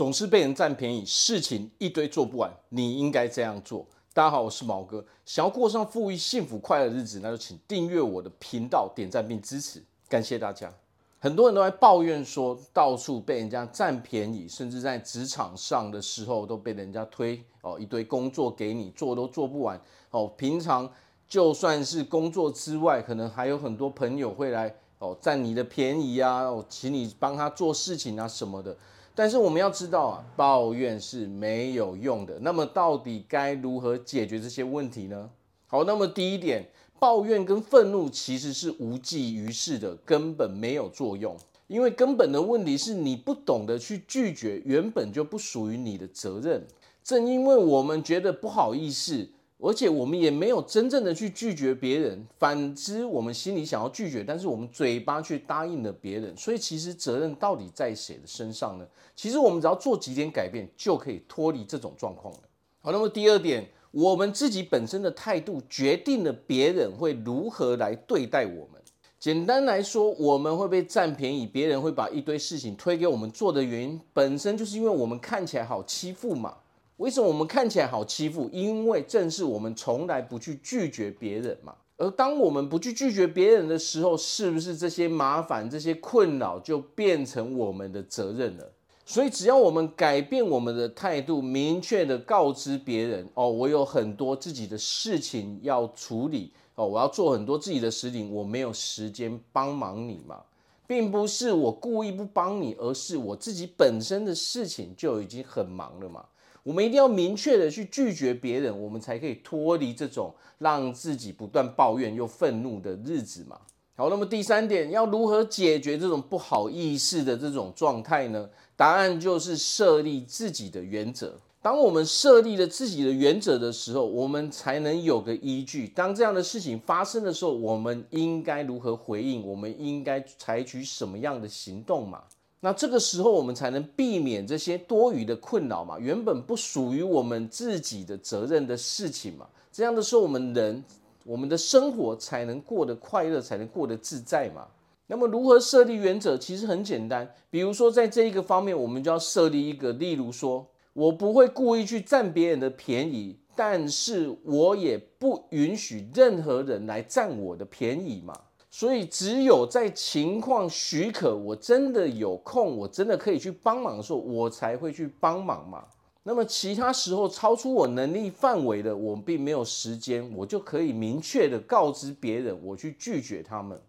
总是被人占便宜，事情一堆做不完，你应该这样做。大家好，我是毛哥，想要过上富裕、幸福、快乐的日子，那就请订阅我的频道，点赞并支持，感谢大家。很多人都在抱怨说，到处被人家占便宜，甚至在职场上的时候都被人家推哦一堆工作给你做都做不完哦。平常就算是工作之外，可能还有很多朋友会来哦占你的便宜啊，哦请你帮他做事情啊什么的。但是我们要知道啊，抱怨是没有用的。那么到底该如何解决这些问题呢？好，那么第一点，抱怨跟愤怒其实是无济于事的，根本没有作用。因为根本的问题是你不懂得去拒绝，原本就不属于你的责任。正因为我们觉得不好意思。而且我们也没有真正的去拒绝别人，反之，我们心里想要拒绝，但是我们嘴巴却答应了别人。所以，其实责任到底在谁的身上呢？其实我们只要做几点改变，就可以脱离这种状况了。好，那么第二点，我们自己本身的态度决定了别人会如何来对待我们。简单来说，我们会被占便宜，别人会把一堆事情推给我们做的原因，本身就是因为我们看起来好欺负嘛。为什么我们看起来好欺负？因为正是我们从来不去拒绝别人嘛。而当我们不去拒绝别人的时候，是不是这些麻烦、这些困扰就变成我们的责任了？所以，只要我们改变我们的态度，明确地告知别人：哦，我有很多自己的事情要处理，哦，我要做很多自己的事情，我没有时间帮忙你嘛。并不是我故意不帮你，而是我自己本身的事情就已经很忙了嘛。我们一定要明确的去拒绝别人，我们才可以脱离这种让自己不断抱怨又愤怒的日子嘛。好，那么第三点，要如何解决这种不好意思的这种状态呢？答案就是设立自己的原则。当我们设立了自己的原则的时候，我们才能有个依据。当这样的事情发生的时候，我们应该如何回应？我们应该采取什么样的行动嘛？那这个时候，我们才能避免这些多余的困扰嘛，原本不属于我们自己的责任的事情嘛。这样的时候，我们人，我们的生活才能过得快乐，才能过得自在嘛。那么，如何设立原则？其实很简单，比如说，在这一个方面，我们就要设立一个，例如说，我不会故意去占别人的便宜，但是我也不允许任何人来占我的便宜嘛。所以，只有在情况许可，我真的有空，我真的可以去帮忙的时候，我才会去帮忙嘛。那么，其他时候超出我能力范围的，我并没有时间，我就可以明确的告知别人，我去拒绝他们。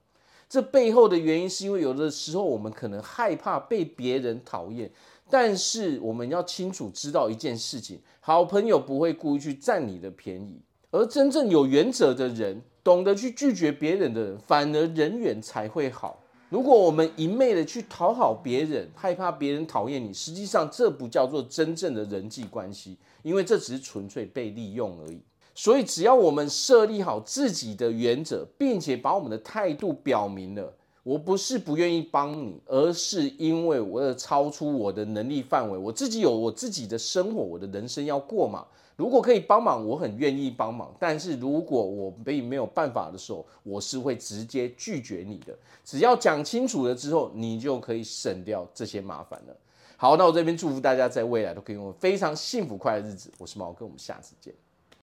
这背后的原因是因为有的时候我们可能害怕被别人讨厌，但是我们要清楚知道一件事情：好朋友不会故意去占你的便宜，而真正有原则的人。懂得去拒绝别人的人，反而人缘才会好。如果我们一昧的去讨好别人，害怕别人讨厌你，实际上这不叫做真正的人际关系，因为这只是纯粹被利用而已。所以，只要我们设立好自己的原则，并且把我们的态度表明了，我不是不愿意帮你，而是因为我要超出我的能力范围，我自己有我自己的生活，我的人生要过嘛。如果可以帮忙，我很愿意帮忙。但是如果我被没有办法的时候，我是会直接拒绝你的。只要讲清楚了之后，你就可以省掉这些麻烦了。好，那我这边祝福大家在未来都可以用非常幸福快乐的日子。我是毛哥，我们下次见。